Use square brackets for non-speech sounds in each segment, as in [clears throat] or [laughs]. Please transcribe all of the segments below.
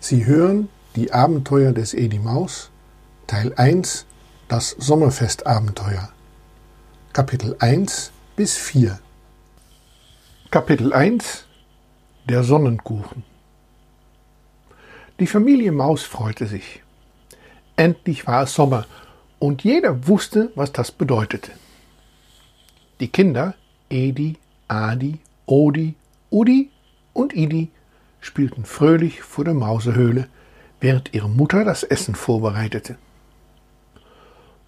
Sie hören die Abenteuer des Edi Maus, Teil 1, das Sommerfestabenteuer. Kapitel 1 bis 4. Kapitel 1 Der Sonnenkuchen. Die Familie Maus freute sich. Endlich war es Sommer und jeder wusste, was das bedeutete. Die Kinder, Edi, Adi, Odi, Udi und Idi, spielten fröhlich vor der Mausehöhle, während ihre Mutter das Essen vorbereitete.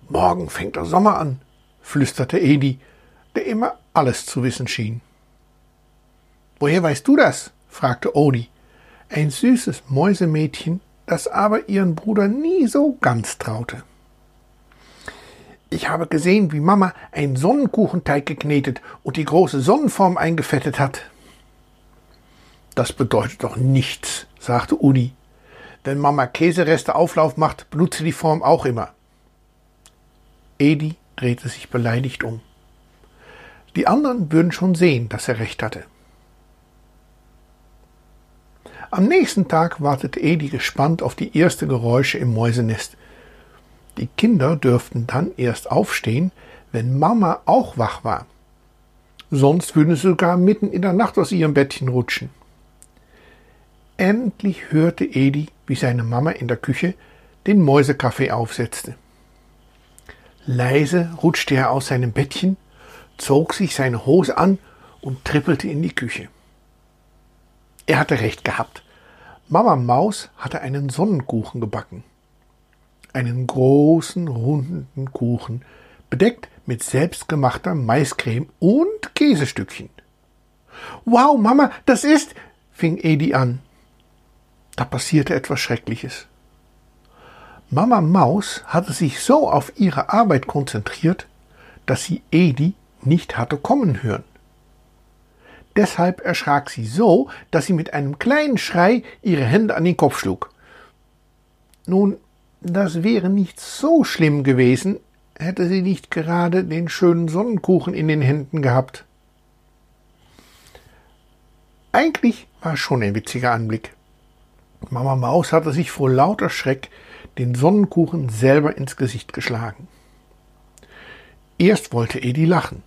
Morgen fängt der Sommer an, flüsterte Edi, der immer alles zu wissen schien. Woher weißt du das? fragte Odi, ein süßes Mäusemädchen, das aber ihren Bruder nie so ganz traute. Ich habe gesehen, wie Mama einen Sonnenkuchenteig geknetet und die große Sonnenform eingefettet hat. Das bedeutet doch nichts, sagte Udi. Wenn Mama Käsereste Auflauf macht, benutze die Form auch immer. Edi drehte sich beleidigt um. Die anderen würden schon sehen, dass er recht hatte. Am nächsten Tag wartete Edi gespannt auf die ersten Geräusche im Mäusenest. Die Kinder dürften dann erst aufstehen, wenn Mama auch wach war. Sonst würden sie sogar mitten in der Nacht aus ihrem Bettchen rutschen. Endlich hörte Edi, wie seine Mama in der Küche den Mäusekaffee aufsetzte. Leise rutschte er aus seinem Bettchen, zog sich seine Hose an und trippelte in die Küche. Er hatte recht gehabt. Mama Maus hatte einen Sonnenkuchen gebacken. Einen großen, runden Kuchen, bedeckt mit selbstgemachter Maiscreme und Käsestückchen. Wow, Mama, das ist, fing Edi an. Da passierte etwas Schreckliches. Mama Maus hatte sich so auf ihre Arbeit konzentriert, dass sie Edi nicht hatte kommen hören. Deshalb erschrak sie so, dass sie mit einem kleinen Schrei ihre Hände an den Kopf schlug. Nun, das wäre nicht so schlimm gewesen, hätte sie nicht gerade den schönen Sonnenkuchen in den Händen gehabt. Eigentlich war schon ein witziger Anblick. Mama Maus hatte sich vor lauter Schreck den Sonnenkuchen selber ins Gesicht geschlagen. Erst wollte Edi lachen.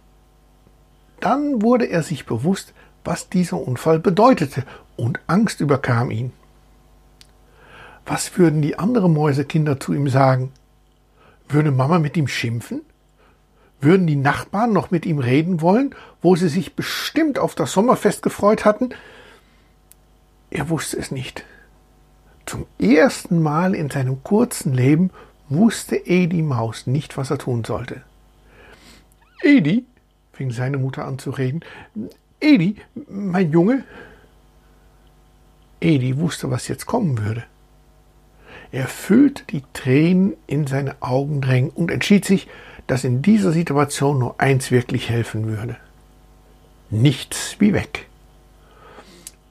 Dann wurde er sich bewusst, was dieser Unfall bedeutete, und Angst überkam ihn. Was würden die anderen Mäusekinder zu ihm sagen? Würde Mama mit ihm schimpfen? Würden die Nachbarn noch mit ihm reden wollen, wo sie sich bestimmt auf das Sommerfest gefreut hatten? Er wusste es nicht. Zum ersten Mal in seinem kurzen Leben wusste Edi Maus nicht, was er tun sollte. Edi, fing seine Mutter an zu reden, Edi, mein Junge. Edi wusste, was jetzt kommen würde. Er fühlte die Tränen in seine Augen drängen und entschied sich, dass in dieser Situation nur eins wirklich helfen würde. Nichts wie weg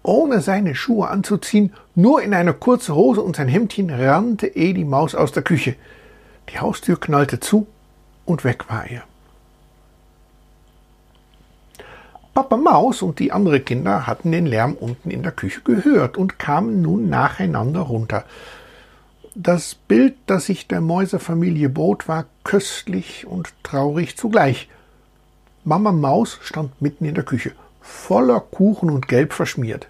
ohne seine Schuhe anzuziehen, nur in einer kurzen Hose und sein Hemdchen rannte Edi Maus aus der Küche. Die Haustür knallte zu und weg war er. Papa Maus und die anderen Kinder hatten den Lärm unten in der Küche gehört und kamen nun nacheinander runter. Das Bild, das sich der Mäusefamilie bot, war köstlich und traurig zugleich. Mama Maus stand mitten in der Küche, voller Kuchen und gelb verschmiert.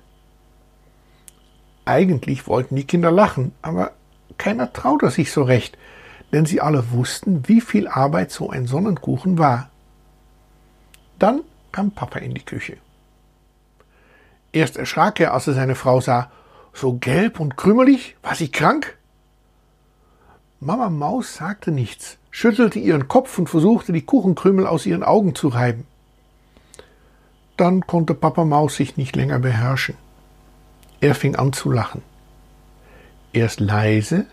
Eigentlich wollten die Kinder lachen, aber keiner traute sich so recht, denn sie alle wussten, wie viel Arbeit so ein Sonnenkuchen war. Dann kam Papa in die Küche. Erst erschrak er, als er seine Frau sah. So gelb und krümelig? War sie krank? Mama Maus sagte nichts, schüttelte ihren Kopf und versuchte, die Kuchenkrümel aus ihren Augen zu reiben. Dann konnte Papa Maus sich nicht länger beherrschen. Er fing an zu lachen. Erst leise,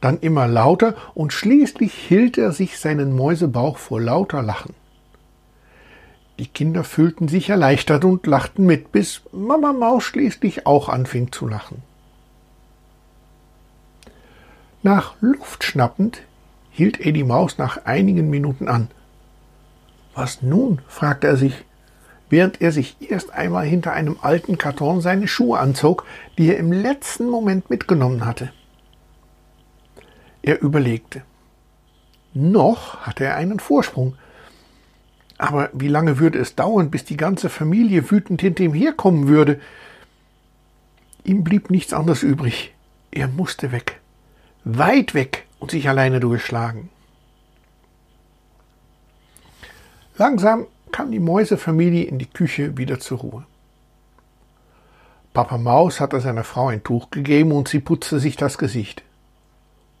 dann immer lauter und schließlich hielt er sich seinen Mäusebauch vor lauter Lachen. Die Kinder fühlten sich erleichtert und lachten mit, bis Mama Maus schließlich auch anfing zu lachen. Nach Luft schnappend hielt Eddie Maus nach einigen Minuten an. Was nun? fragte er sich. Während er sich erst einmal hinter einem alten Karton seine Schuhe anzog, die er im letzten Moment mitgenommen hatte. Er überlegte. Noch hatte er einen Vorsprung. Aber wie lange würde es dauern, bis die ganze Familie wütend hinter ihm herkommen würde? Ihm blieb nichts anderes übrig. Er musste weg. Weit weg und sich alleine durchschlagen. Langsam kam die Mäusefamilie in die Küche wieder zur Ruhe. Papa Maus hatte seiner Frau ein Tuch gegeben und sie putzte sich das Gesicht.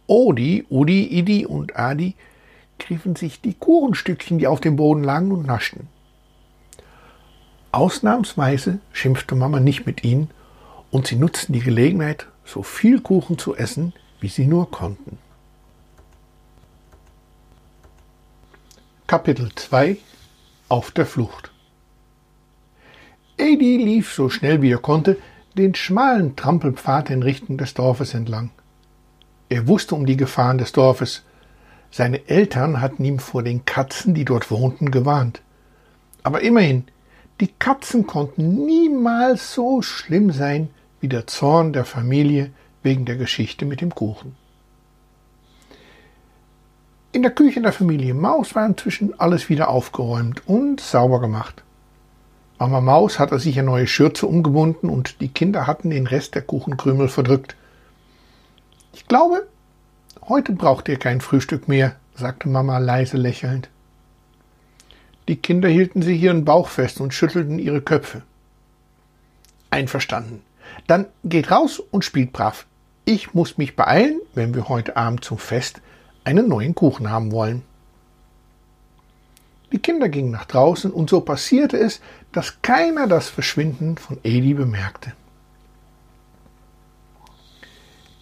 Odi, Udi, Idi und Adi griffen sich die Kuchenstückchen, die auf dem Boden lagen, und naschten. Ausnahmsweise schimpfte Mama nicht mit ihnen und sie nutzten die Gelegenheit, so viel Kuchen zu essen, wie sie nur konnten. Kapitel 2 Auf der Flucht Edi lief so schnell wie er konnte den schmalen Trampelpfad in Richtung des Dorfes entlang. Er wusste um die Gefahren des Dorfes. Seine Eltern hatten ihm vor den Katzen, die dort wohnten, gewarnt. Aber immerhin, die Katzen konnten niemals so schlimm sein wie der Zorn der Familie wegen der Geschichte mit dem Kuchen. In der Küche der Familie Maus war inzwischen alles wieder aufgeräumt und sauber gemacht. Mama Maus hatte sich eine neue Schürze umgebunden und die Kinder hatten den Rest der Kuchenkrümel verdrückt. Ich glaube, heute braucht ihr kein Frühstück mehr, sagte Mama leise lächelnd. Die Kinder hielten sich ihren Bauch fest und schüttelten ihre Köpfe. Einverstanden. Dann geht raus und spielt brav. Ich muss mich beeilen, wenn wir heute Abend zum Fest einen neuen Kuchen haben wollen. Die Kinder gingen nach draußen und so passierte es, dass keiner das Verschwinden von Edi bemerkte.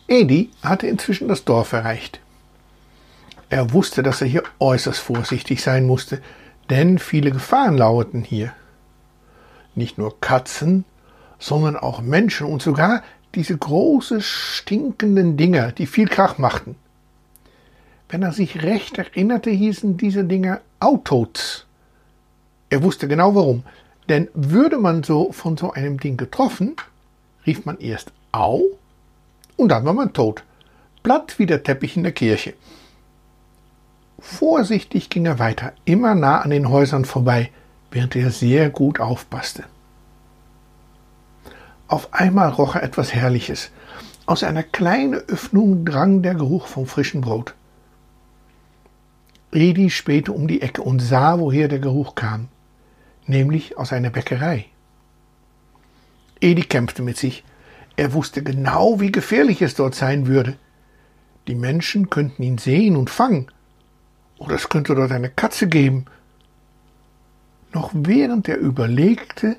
Edi hatte inzwischen das Dorf erreicht. Er wusste, dass er hier äußerst vorsichtig sein musste, denn viele Gefahren lauerten hier. Nicht nur Katzen, sondern auch Menschen und sogar diese großen stinkenden Dinger, die viel Krach machten. Wenn er sich recht erinnerte, hießen diese Dinger Autos. Er wusste genau warum. Denn würde man so von so einem Ding getroffen, rief man erst Au und dann war man tot. Platt wie der Teppich in der Kirche. Vorsichtig ging er weiter, immer nah an den Häusern vorbei, während er sehr gut aufpasste. Auf einmal roch er etwas Herrliches. Aus einer kleinen Öffnung drang der Geruch vom frischen Brot. Edi spähte um die Ecke und sah, woher der Geruch kam, nämlich aus einer Bäckerei. Edi kämpfte mit sich. Er wusste genau, wie gefährlich es dort sein würde. Die Menschen könnten ihn sehen und fangen. Oder es könnte dort eine Katze geben. Noch während er überlegte,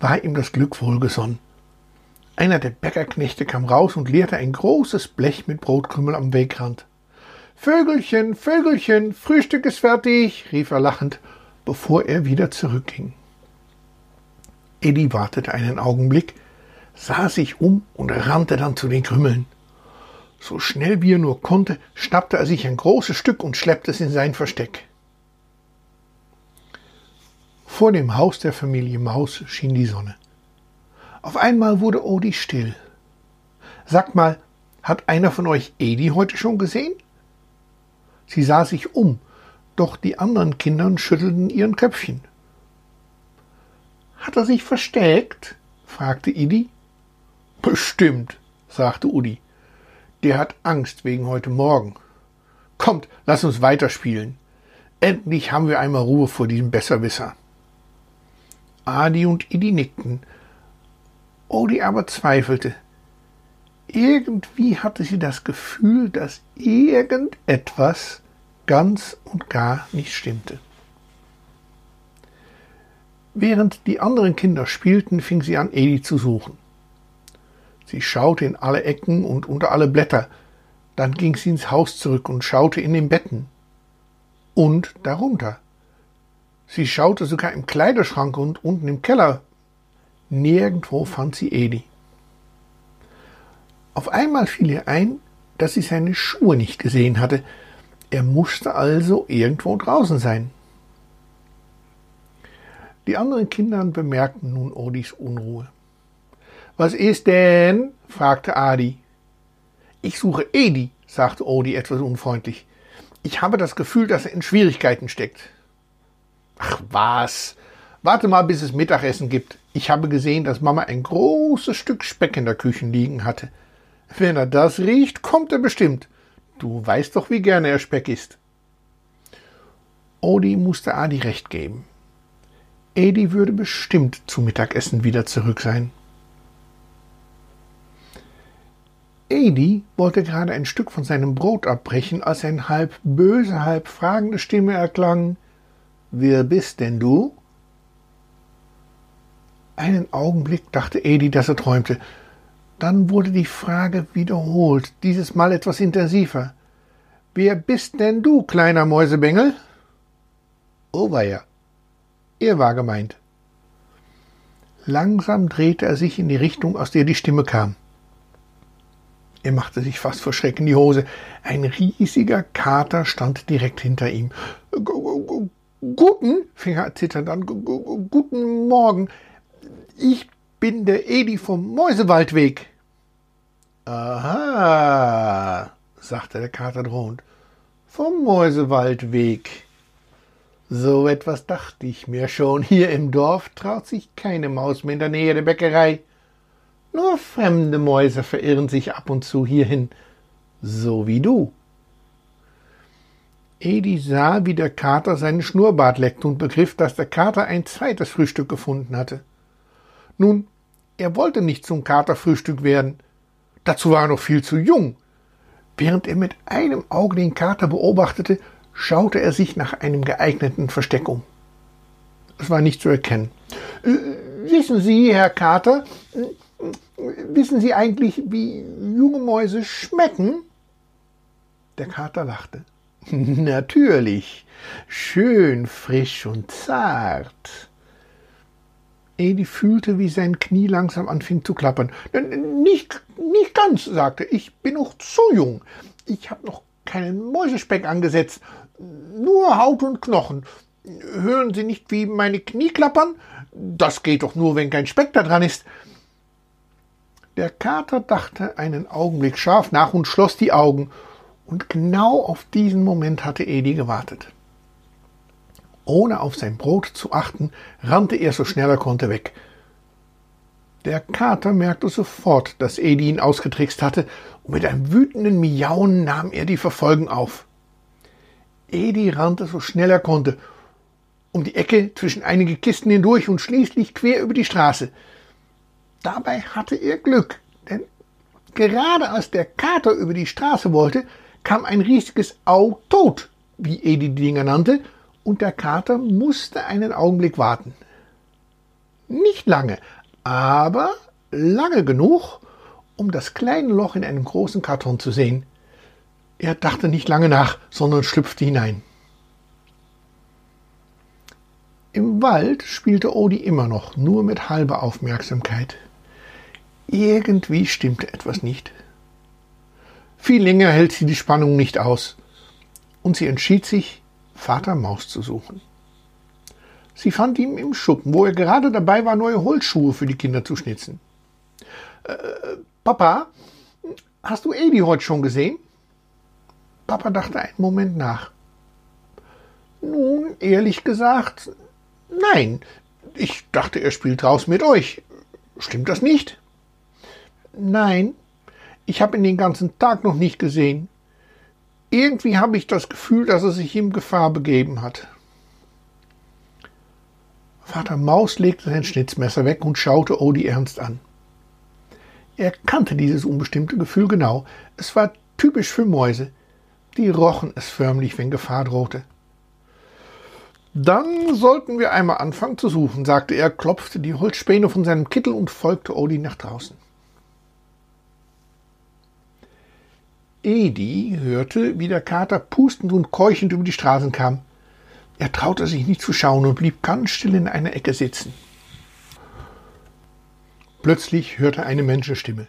war ihm das Glück wohlgesonnen. Einer der Bäckerknechte kam raus und leerte ein großes Blech mit Brotkrümel am Wegrand. Vögelchen, Vögelchen, Frühstück ist fertig, rief er lachend, bevor er wieder zurückging. Eddie wartete einen Augenblick, sah sich um und rannte dann zu den Krümmeln. So schnell wie er nur konnte, schnappte er sich ein großes Stück und schleppte es in sein Versteck. Vor dem Haus der Familie Maus schien die Sonne. Auf einmal wurde Odi still. Sagt mal, hat einer von euch Edi heute schon gesehen? Sie sah sich um, doch die anderen Kinder schüttelten ihren Köpfchen. Hat er sich versteckt? fragte Idi. Bestimmt, sagte Udi. Der hat Angst wegen heute Morgen. Kommt, lass uns weiterspielen. Endlich haben wir einmal Ruhe vor diesem Besserwisser. Adi und Idi nickten. Odi aber zweifelte. Irgendwie hatte sie das Gefühl, dass irgendetwas ganz und gar nicht stimmte. Während die anderen Kinder spielten, fing sie an, Edi zu suchen. Sie schaute in alle Ecken und unter alle Blätter, dann ging sie ins Haus zurück und schaute in den Betten und darunter. Sie schaute sogar im Kleiderschrank und unten im Keller. Nirgendwo fand sie Edi. Auf einmal fiel ihr ein, dass sie seine Schuhe nicht gesehen hatte. Er musste also irgendwo draußen sein. Die anderen Kinder bemerkten nun Odis Unruhe. Was ist denn? fragte Adi. Ich suche Edi, sagte Odi etwas unfreundlich. Ich habe das Gefühl, dass er in Schwierigkeiten steckt. Ach was. Warte mal, bis es Mittagessen gibt. Ich habe gesehen, dass Mama ein großes Stück Speck in der Küche liegen hatte. Wenn er das riecht, kommt er bestimmt. Du weißt doch, wie gerne er Speck isst. Odi musste Adi recht geben. Edi würde bestimmt zu Mittagessen wieder zurück sein. Edi wollte gerade ein Stück von seinem Brot abbrechen, als eine halb böse, halb fragende Stimme erklang. Wer bist denn du? Einen Augenblick dachte Edi, dass er träumte. Dann wurde die Frage wiederholt, dieses Mal etwas intensiver. Wer bist denn du, kleiner Mäusebengel? Oh weia. Er war gemeint. Langsam drehte er sich in die Richtung, aus der die Stimme kam. Er machte sich fast vor Schreck in die Hose. Ein riesiger Kater stand direkt hinter ihm. Guten, fing er zitternd an, guten Morgen. Ich bin der Edi vom Mäusewaldweg. Aha, sagte der Kater drohend. Vom Mäusewaldweg. So etwas dachte ich mir schon. Hier im Dorf traut sich keine Maus mehr in der Nähe der Bäckerei. Nur fremde Mäuse verirren sich ab und zu hierhin, so wie du. Edi sah, wie der Kater seinen Schnurrbart leckte und begriff, dass der Kater ein zweites Frühstück gefunden hatte. Nun, er wollte nicht zum Katerfrühstück werden. Dazu war er noch viel zu jung. Während er mit einem Auge den Kater beobachtete, schaute er sich nach einem geeigneten Versteck um. Es war nicht zu erkennen. Äh, wissen Sie, Herr Kater, wissen Sie eigentlich, wie junge Mäuse schmecken? Der Kater lachte. [laughs] Natürlich, schön frisch und zart. Edi fühlte, wie sein Knie langsam anfing zu klappern. Nicht, nicht ganz, sagte ich, bin noch zu jung. Ich habe noch keinen Mäusespeck angesetzt nur Haut und Knochen. Hören Sie nicht, wie meine Knie klappern? Das geht doch nur, wenn kein Speck da dran ist. Der Kater dachte einen Augenblick scharf nach und schloss die Augen, und genau auf diesen Moment hatte Edi gewartet. Ohne auf sein Brot zu achten, rannte er so schnell er konnte weg. Der Kater merkte sofort, dass Edi ihn ausgetrickst hatte, und mit einem wütenden Miauen nahm er die Verfolgung auf. Edi rannte so schnell er konnte, um die Ecke zwischen einige Kisten hindurch und schließlich quer über die Straße. Dabei hatte er Glück, denn gerade als der Kater über die Straße wollte, kam ein riesiges Au tot, wie Edi die Dinger nannte, und der Kater musste einen Augenblick warten. Nicht lange, aber lange genug, um das kleine Loch in einem großen Karton zu sehen. Er dachte nicht lange nach, sondern schlüpfte hinein. Im Wald spielte Odi immer noch, nur mit halber Aufmerksamkeit. Irgendwie stimmte etwas nicht. Viel länger hält sie die Spannung nicht aus, und sie entschied sich, Vater Maus zu suchen. Sie fand ihn im Schuppen, wo er gerade dabei war, neue Holzschuhe für die Kinder zu schnitzen. Äh, Papa, hast du Edi heute schon gesehen? Papa dachte einen Moment nach. Nun, ehrlich gesagt, nein. Ich dachte, er spielt draußen mit euch. Stimmt das nicht? Nein, ich habe ihn den ganzen Tag noch nicht gesehen. Irgendwie habe ich das Gefühl, dass er sich ihm Gefahr begeben hat. Vater Maus legte sein Schnitzmesser weg und schaute Odi ernst an. Er kannte dieses unbestimmte Gefühl genau. Es war typisch für Mäuse. Die rochen es förmlich, wenn Gefahr drohte. Dann sollten wir einmal anfangen zu suchen, sagte er, klopfte die Holzspäne von seinem Kittel und folgte Odi nach draußen. Edi hörte, wie der Kater pustend und keuchend über die Straßen kam. Er traute sich nicht zu schauen und blieb ganz still in einer Ecke sitzen. Plötzlich hörte eine Menschenstimme.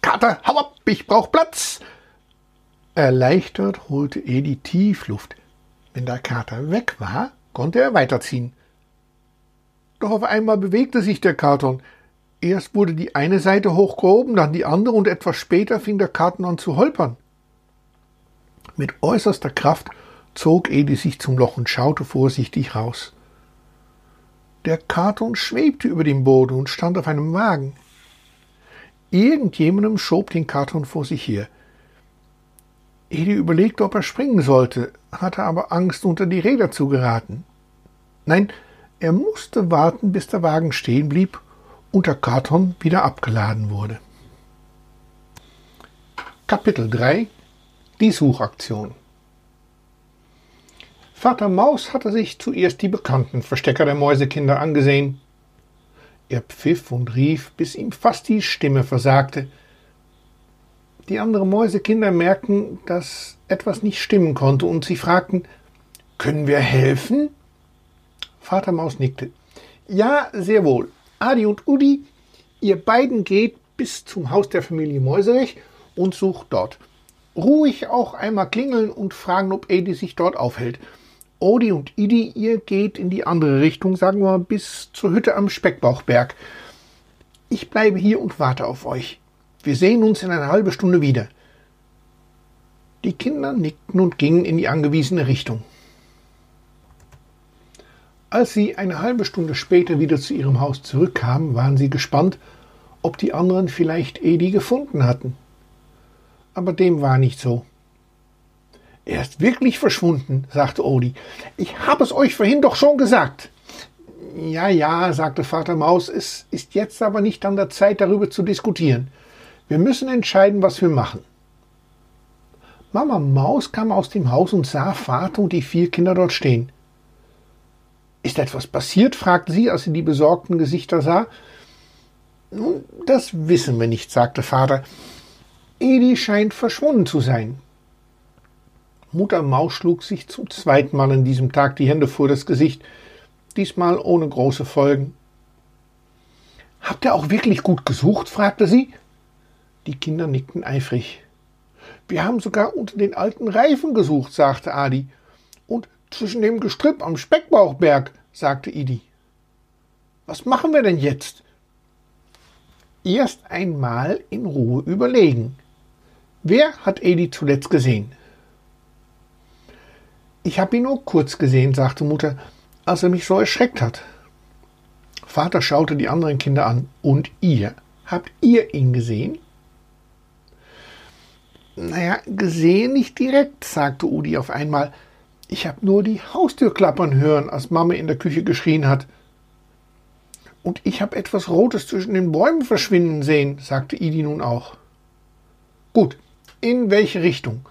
Kater, hau ab, ich brauch Platz! Erleichtert holte Edi tief Luft. Wenn der Kater weg war, konnte er weiterziehen. Doch auf einmal bewegte sich der Karton. Erst wurde die eine Seite hochgehoben, dann die andere und etwas später fing der Karton an zu holpern. Mit äußerster Kraft zog Edi sich zum Loch und schaute vorsichtig raus. Der Karton schwebte über dem Boden und stand auf einem Wagen. Irgendjemandem schob den Karton vor sich her. Edi überlegte, ob er springen sollte, hatte aber Angst, unter die Räder zu geraten. Nein, er musste warten, bis der Wagen stehen blieb und der Karton wieder abgeladen wurde. Kapitel 3 Die Suchaktion Vater Maus hatte sich zuerst die bekannten Verstecker der Mäusekinder angesehen. Er pfiff und rief, bis ihm fast die Stimme versagte. Die anderen Mäusekinder merkten, dass etwas nicht stimmen konnte, und sie fragten Können wir helfen? Vater Maus nickte. Ja, sehr wohl. Adi und Udi, ihr beiden geht bis zum Haus der Familie Mäuserich und sucht dort. Ruhig auch einmal klingeln und fragen, ob Edi sich dort aufhält. Odi und Idi, ihr geht in die andere Richtung, sagen wir bis zur Hütte am Speckbauchberg. Ich bleibe hier und warte auf euch. Wir sehen uns in einer halben Stunde wieder. Die Kinder nickten und gingen in die angewiesene Richtung. Als sie eine halbe Stunde später wieder zu ihrem Haus zurückkamen, waren sie gespannt, ob die anderen vielleicht Edi gefunden hatten. Aber dem war nicht so. Er ist wirklich verschwunden, sagte Odi. Ich habe es euch vorhin doch schon gesagt. Ja, ja, sagte Vater Maus, es ist jetzt aber nicht an der Zeit, darüber zu diskutieren. Wir müssen entscheiden, was wir machen. Mama Maus kam aus dem Haus und sah Vater und die vier Kinder dort stehen. Ist etwas passiert? fragte sie, als sie die besorgten Gesichter sah. Nun, das wissen wir nicht, sagte Vater. Edi scheint verschwunden zu sein. Mutter Maus schlug sich zum zweiten Mal an diesem Tag die Hände vor das Gesicht, diesmal ohne große Folgen. Habt ihr auch wirklich gut gesucht? fragte sie. Die Kinder nickten eifrig. Wir haben sogar unter den alten Reifen gesucht, sagte Adi. Zwischen dem Gestrüpp am Speckbauchberg, sagte Idi. Was machen wir denn jetzt? Erst einmal in Ruhe überlegen. Wer hat Edi zuletzt gesehen? Ich habe ihn nur kurz gesehen, sagte Mutter, als er mich so erschreckt hat. Vater schaute die anderen Kinder an. Und ihr? Habt ihr ihn gesehen? Naja, gesehen nicht direkt, sagte Udi auf einmal. Ich habe nur die Haustür klappern hören, als Mama in der Küche geschrien hat. Und ich habe etwas Rotes zwischen den Bäumen verschwinden sehen, sagte Idi nun auch. Gut, in welche Richtung?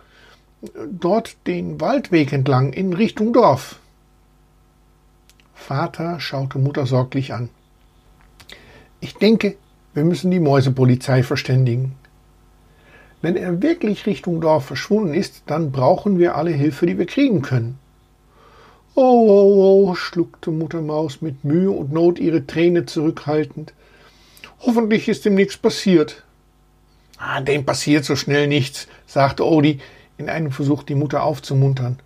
dort den Waldweg entlang in Richtung Dorf. Vater schaute Mutter sorglich an. Ich denke, wir müssen die Mäusepolizei verständigen. Wenn er wirklich Richtung Dorf verschwunden ist, dann brauchen wir alle Hilfe, die wir kriegen können. Oh, oh, oh, schluckte Mutter Maus mit Mühe und Not ihre Träne zurückhaltend. Hoffentlich ist ihm nichts passiert. Ah, dem passiert so schnell nichts, sagte Odi, in einem Versuch, die Mutter aufzumuntern.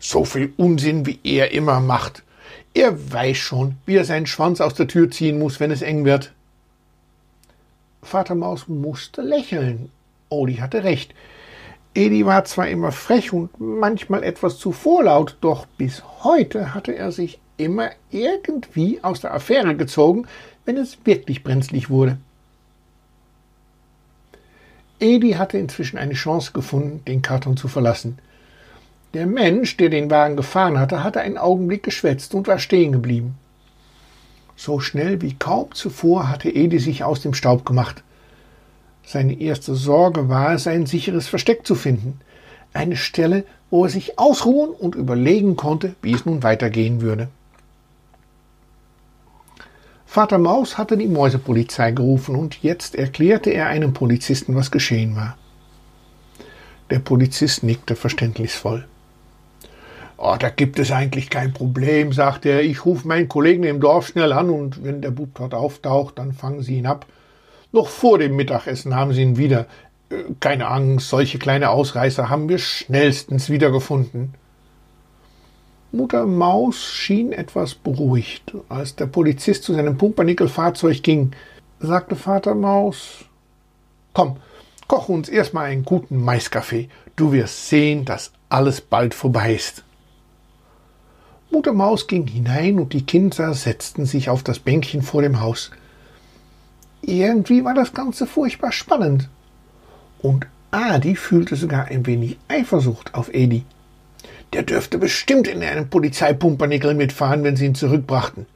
So viel Unsinn, wie er immer macht. Er weiß schon, wie er seinen Schwanz aus der Tür ziehen muss, wenn es eng wird. Vater Maus musste lächeln. Odi hatte recht. Edi war zwar immer frech und manchmal etwas zu vorlaut, doch bis heute hatte er sich immer irgendwie aus der Affäre gezogen, wenn es wirklich brenzlig wurde. Edi hatte inzwischen eine Chance gefunden, den Karton zu verlassen. Der Mensch, der den Wagen gefahren hatte, hatte einen Augenblick geschwätzt und war stehen geblieben. So schnell wie kaum zuvor hatte Edi sich aus dem Staub gemacht. Seine erste Sorge war es, ein sicheres Versteck zu finden, eine Stelle, wo er sich ausruhen und überlegen konnte, wie es nun weitergehen würde. Vater Maus hatte die Mäusepolizei gerufen und jetzt erklärte er einem Polizisten, was geschehen war. Der Polizist nickte verständnisvoll. Oh, da gibt es eigentlich kein Problem, sagte er. Ich rufe meinen Kollegen im Dorf schnell an und wenn der Bub dort auftaucht, dann fangen Sie ihn ab. Noch vor dem Mittagessen haben Sie ihn wieder. Äh, keine Angst, solche kleine Ausreißer haben wir schnellstens wiedergefunden. Mutter Maus schien etwas beruhigt. Als der Polizist zu seinem Pumpernickel-Fahrzeug ging, sagte Vater Maus, Komm, koch uns erstmal einen guten Maiskaffee. Du wirst sehen, dass alles bald vorbei ist. Mutter Maus ging hinein und die Kinder setzten sich auf das Bänkchen vor dem Haus. Irgendwie war das Ganze furchtbar spannend. Und Adi fühlte sogar ein wenig Eifersucht auf Edi. Der dürfte bestimmt in einem Polizeipumpernickel mitfahren, wenn sie ihn zurückbrachten.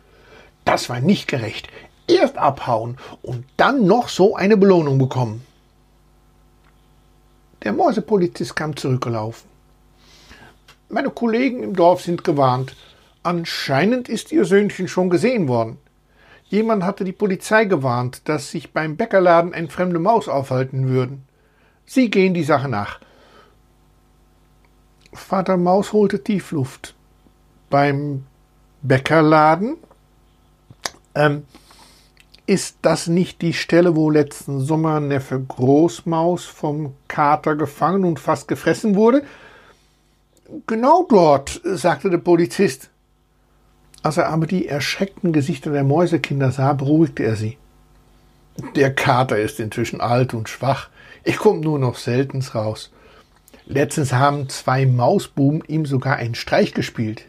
Das war nicht gerecht. Erst abhauen und dann noch so eine Belohnung bekommen. Der Mäusepolizist kam zurückgelaufen. Meine Kollegen im Dorf sind gewarnt. Anscheinend ist Ihr Söhnchen schon gesehen worden. Jemand hatte die Polizei gewarnt, dass sich beim Bäckerladen ein fremde Maus aufhalten würden. Sie gehen die Sache nach. Vater Maus holte Tiefluft. Beim Bäckerladen? Ähm, ist das nicht die Stelle, wo letzten Sommer Neffe Großmaus vom Kater gefangen und fast gefressen wurde? Genau dort, sagte der Polizist. Als er aber die erschreckten Gesichter der Mäusekinder sah, beruhigte er sie. Der Kater ist inzwischen alt und schwach. Ich komme nur noch seltens raus. Letztens haben zwei Mausbuben ihm sogar einen Streich gespielt.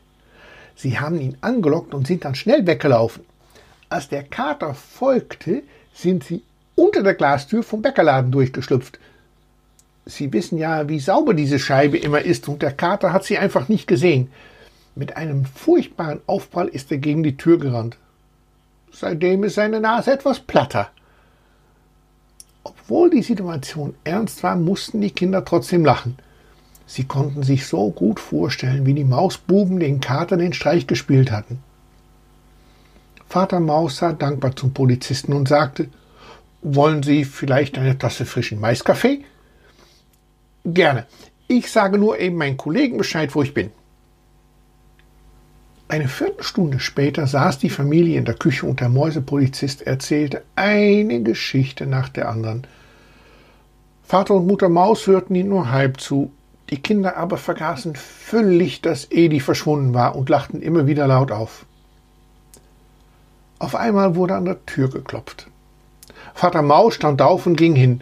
Sie haben ihn angelockt und sind dann schnell weggelaufen. Als der Kater folgte, sind sie unter der Glastür vom Bäckerladen durchgeschlüpft. Sie wissen ja, wie sauber diese Scheibe immer ist, und der Kater hat sie einfach nicht gesehen. Mit einem furchtbaren Aufprall ist er gegen die Tür gerannt. Seitdem ist seine Nase etwas platter. Obwohl die Situation ernst war, mussten die Kinder trotzdem lachen. Sie konnten sich so gut vorstellen, wie die Mausbuben den Kater den Streich gespielt hatten. Vater Maus sah dankbar zum Polizisten und sagte, wollen Sie vielleicht eine Tasse frischen Maiskaffee? Gerne. Ich sage nur eben meinen Kollegen Bescheid, wo ich bin. Eine Viertelstunde später saß die Familie in der Küche und der Mäusepolizist erzählte eine Geschichte nach der anderen. Vater und Mutter Maus hörten ihn nur halb zu, die Kinder aber vergaßen völlig, dass Edi verschwunden war und lachten immer wieder laut auf. Auf einmal wurde an der Tür geklopft. Vater Maus stand auf und ging hin.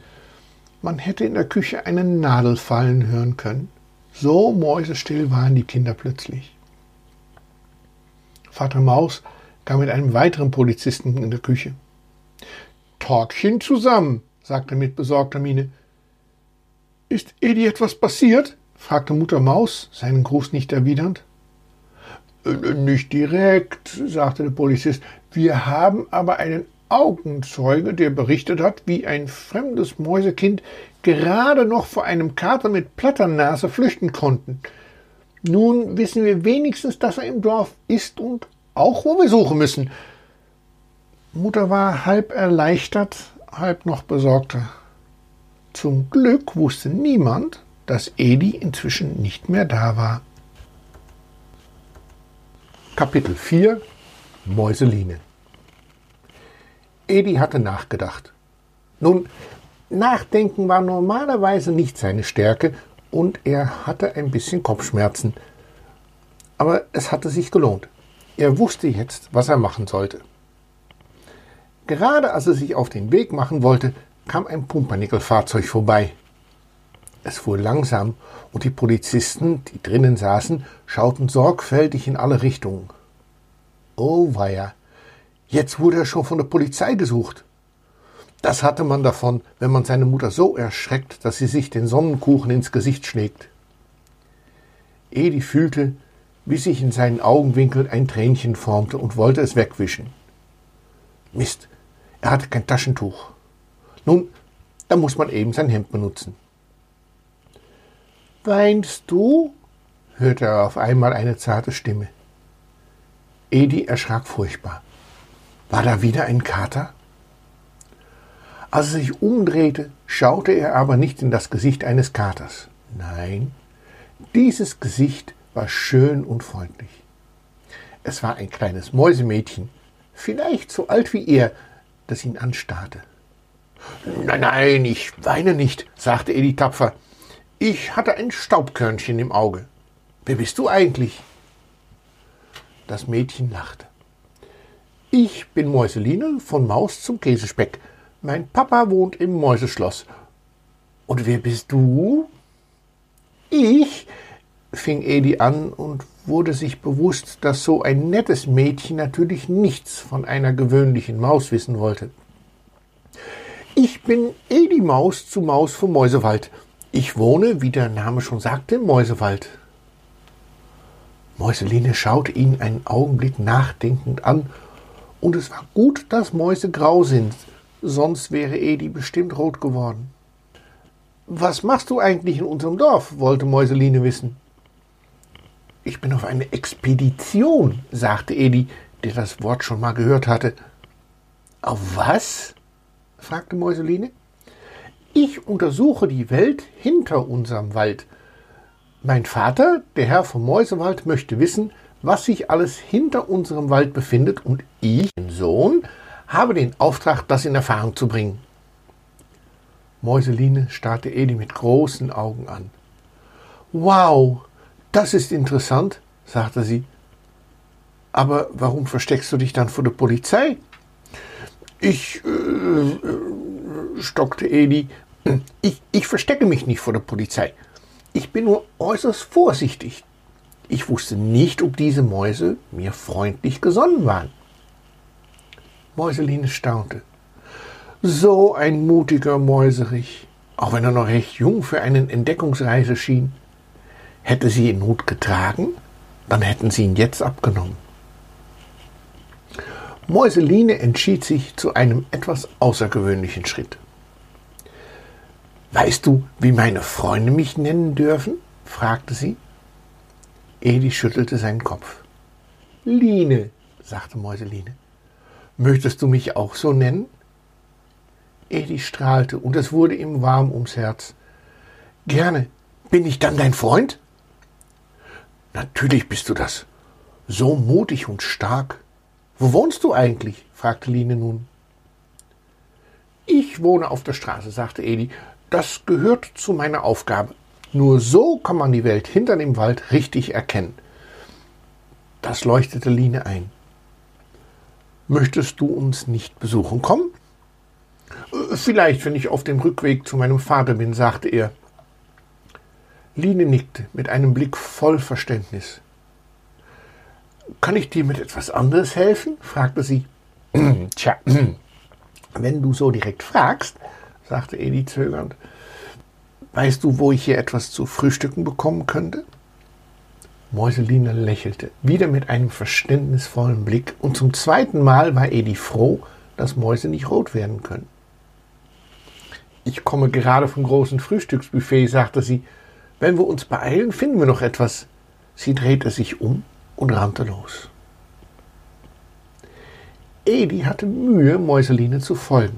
Man hätte in der Küche eine Nadel fallen hören können. So mäusestill waren die Kinder plötzlich. Vater Maus kam mit einem weiteren Polizisten in der Küche. Talkchen zusammen, sagte er mit besorgter Miene. Ist Edi etwas passiert? fragte Mutter Maus, seinen Gruß nicht erwidernd. Äh, nicht direkt, sagte der Polizist. Wir haben aber einen Augenzeuge, der berichtet hat, wie ein fremdes Mäusekind gerade noch vor einem Kater mit Platternase flüchten konnten. Nun wissen wir wenigstens, dass er im Dorf ist und auch, wo wir suchen müssen. Mutter war halb erleichtert, halb noch besorgter. Zum Glück wusste niemand, dass Edi inzwischen nicht mehr da war. Kapitel 4 Mäuseline Edi hatte nachgedacht. Nun, Nachdenken war normalerweise nicht seine Stärke und er hatte ein bisschen Kopfschmerzen. Aber es hatte sich gelohnt. Er wusste jetzt, was er machen sollte. Gerade als er sich auf den Weg machen wollte, kam ein Pumpernickel-Fahrzeug vorbei. Es fuhr langsam und die Polizisten, die drinnen saßen, schauten sorgfältig in alle Richtungen. Oh weia, jetzt wurde er schon von der Polizei gesucht. Das hatte man davon, wenn man seine Mutter so erschreckt, dass sie sich den Sonnenkuchen ins Gesicht schlägt. Edi fühlte, wie sich in seinen Augenwinkeln ein Tränchen formte und wollte es wegwischen. Mist, er hatte kein Taschentuch. Nun, da muss man eben sein Hemd benutzen. Weinst du? hörte er auf einmal eine zarte Stimme. Edi erschrak furchtbar. War da wieder ein Kater? Als er sich umdrehte, schaute er aber nicht in das Gesicht eines Katers. Nein, dieses Gesicht war schön und freundlich. Es war ein kleines Mäusemädchen, vielleicht so alt wie er, das ihn anstarrte. Nein, nein, ich weine nicht, sagte Edi tapfer. Ich hatte ein Staubkörnchen im Auge. Wer bist du eigentlich? Das Mädchen lachte. Ich bin Mäuseline von Maus zum Käsespeck. Mein Papa wohnt im Mäuseschloss. Und wer bist du? Ich, fing Edi an und wurde sich bewusst, dass so ein nettes Mädchen natürlich nichts von einer gewöhnlichen Maus wissen wollte. Ich bin Edi Maus zu Maus vom Mäusewald. Ich wohne, wie der Name schon sagte, im Mäusewald. Mäuseline schaute ihn einen Augenblick nachdenkend an, und es war gut, dass Mäuse grau sind, sonst wäre Edi bestimmt rot geworden. Was machst du eigentlich in unserem Dorf? wollte Mäuseline wissen. Ich bin auf eine Expedition, sagte Edi, der das Wort schon mal gehört hatte. Auf was? fragte Mäuseline. Ich untersuche die Welt hinter unserem Wald. Mein Vater, der Herr vom Mäusewald, möchte wissen, was sich alles hinter unserem Wald befindet, und ich, mein Sohn, habe den Auftrag, das in Erfahrung zu bringen. Mäuseline starrte Edi mit großen Augen an. Wow, das ist interessant, sagte sie. Aber warum versteckst du dich dann vor der Polizei? Ich, äh, äh, stockte Edi, ich, ich verstecke mich nicht vor der Polizei. Ich bin nur äußerst vorsichtig. Ich wusste nicht, ob diese Mäuse mir freundlich gesonnen waren. Mäuseline staunte. So ein mutiger Mäuserich, auch wenn er noch recht jung für eine Entdeckungsreise schien. Hätte sie ihn Hut getragen, dann hätten sie ihn jetzt abgenommen. Mäuseline entschied sich zu einem etwas außergewöhnlichen Schritt. Weißt du, wie meine Freunde mich nennen dürfen? fragte sie. Edi schüttelte seinen Kopf. Line, sagte Mäuseline. Möchtest du mich auch so nennen? Edi strahlte und es wurde ihm warm ums Herz. Gerne. Bin ich dann dein Freund? Natürlich bist du das. So mutig und stark. Wo wohnst du eigentlich? fragte Line nun. Ich wohne auf der Straße, sagte Edi. Das gehört zu meiner Aufgabe. Nur so kann man die Welt hinter dem Wald richtig erkennen. Das leuchtete Line ein. Möchtest du uns nicht besuchen kommen? Vielleicht, wenn ich auf dem Rückweg zu meinem Vater bin, sagte er. Line nickte mit einem Blick voll Verständnis. Kann ich dir mit etwas anderes helfen? fragte sie. [clears throat] Tja, [clears throat] wenn du so direkt fragst, sagte Edi zögernd, weißt du, wo ich hier etwas zu frühstücken bekommen könnte? Mäuseline lächelte, wieder mit einem verständnisvollen Blick, und zum zweiten Mal war Edi froh, dass Mäuse nicht rot werden können. Ich komme gerade vom großen Frühstücksbuffet, sagte sie. Wenn wir uns beeilen, finden wir noch etwas. Sie drehte sich um und rannte los. Edi hatte Mühe, Mäuseline zu folgen.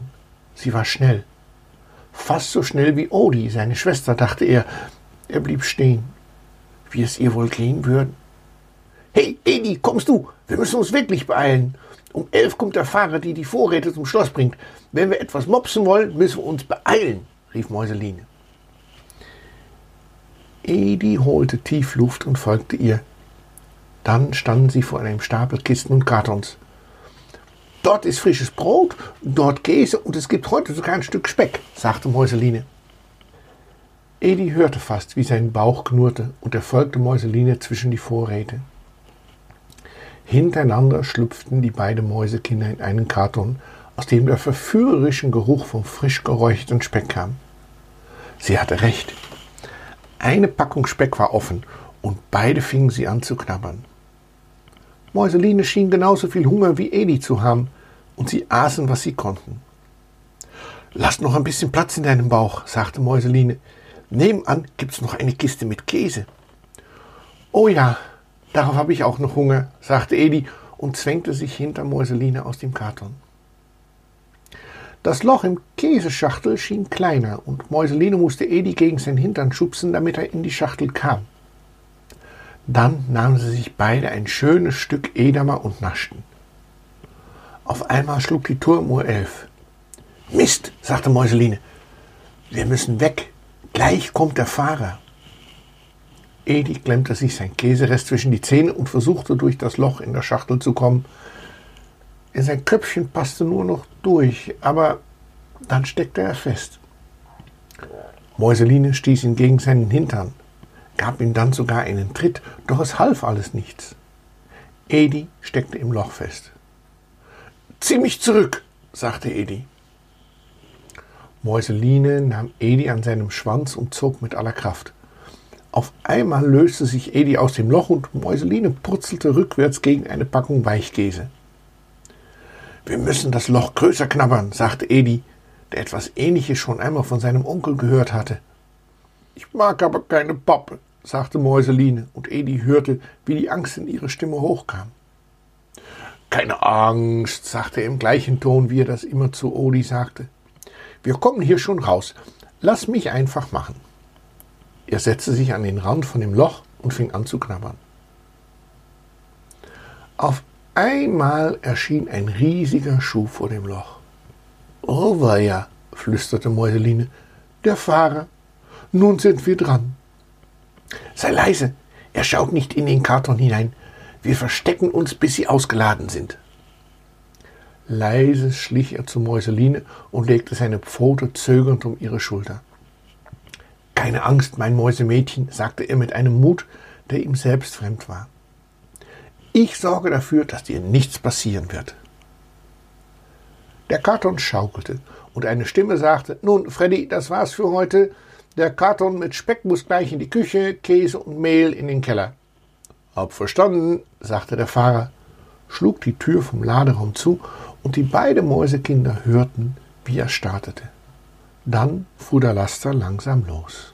Sie war schnell. Fast so schnell wie Odi, seine Schwester, dachte er. Er blieb stehen. Wie es ihr wohl gehen würde? Hey, Edi, kommst du? Wir müssen uns wirklich beeilen. Um elf kommt der Fahrer, der die Vorräte zum Schloss bringt. Wenn wir etwas mopsen wollen, müssen wir uns beeilen, rief Mäuseline. Edi holte tief Luft und folgte ihr. Dann standen sie vor einem Stapel Kisten und Kartons. Dort ist frisches Brot, dort Käse und es gibt heute sogar ein Stück Speck, sagte Mäuseline. Edi hörte fast, wie sein Bauch knurrte, und er folgte Mäuseline zwischen die Vorräte. Hintereinander schlüpften die beiden Mäusekinder in einen Karton, aus dem der verführerische Geruch vom frisch geräucherten Speck kam. Sie hatte recht. Eine Packung Speck war offen, und beide fingen sie an zu knabbern. Mäuseline schien genauso viel Hunger wie Edi zu haben, und sie aßen, was sie konnten. Lass noch ein bisschen Platz in deinem Bauch, sagte Mäuseline. Nebenan gibt's noch eine Kiste mit Käse. Oh ja, darauf habe ich auch noch Hunger, sagte Edi und zwängte sich hinter Mäuseline aus dem Karton. Das Loch im Käseschachtel schien kleiner und Mäuseline musste Edi gegen sein Hintern schubsen, damit er in die Schachtel kam. Dann nahmen sie sich beide ein schönes Stück Edamer und naschten. Auf einmal schlug die Turmuhr elf. Mist, sagte Mäuseline. Wir müssen weg. Gleich kommt der Fahrer. Edi klemmte sich sein Käserest zwischen die Zähne und versuchte durch das Loch in der Schachtel zu kommen. In sein Köpfchen passte nur noch durch, aber dann steckte er fest. Mäuseline stieß ihn gegen seinen Hintern, gab ihm dann sogar einen Tritt, doch es half alles nichts. Edi steckte im Loch fest. Zieh mich zurück, sagte Edi. Mäuseline nahm Edi an seinem Schwanz und zog mit aller Kraft. Auf einmal löste sich Edi aus dem Loch und Mäuseline purzelte rückwärts gegen eine Packung Weichkäse. Wir müssen das Loch größer knabbern, sagte Edi, der etwas Ähnliches schon einmal von seinem Onkel gehört hatte. Ich mag aber keine Pappe, sagte Mäuseline, und Edi hörte, wie die Angst in ihre Stimme hochkam. Keine Angst, sagte er im gleichen Ton, wie er das immer zu Odi sagte. Wir kommen hier schon raus. Lass mich einfach machen. Er setzte sich an den Rand von dem Loch und fing an zu knabbern. Auf einmal erschien ein riesiger Schuh vor dem Loch. Oh weia, flüsterte Mäuseline, der Fahrer. Nun sind wir dran. Sei leise, er schaut nicht in den Karton hinein. Wir verstecken uns, bis sie ausgeladen sind. Leise schlich er zu Mäuseline und legte seine Pfote zögernd um ihre Schulter. Keine Angst, mein Mäusemädchen, sagte er mit einem Mut, der ihm selbst fremd war. Ich sorge dafür, dass dir nichts passieren wird. Der Karton schaukelte und eine Stimme sagte, nun, Freddy, das war's für heute. Der Karton mit Speck muss gleich in die Küche, Käse und Mehl in den Keller. Hab verstanden, sagte der Fahrer, schlug die Tür vom Laderaum zu und die beiden Mäusekinder hörten, wie er startete. Dann fuhr der Laster langsam los.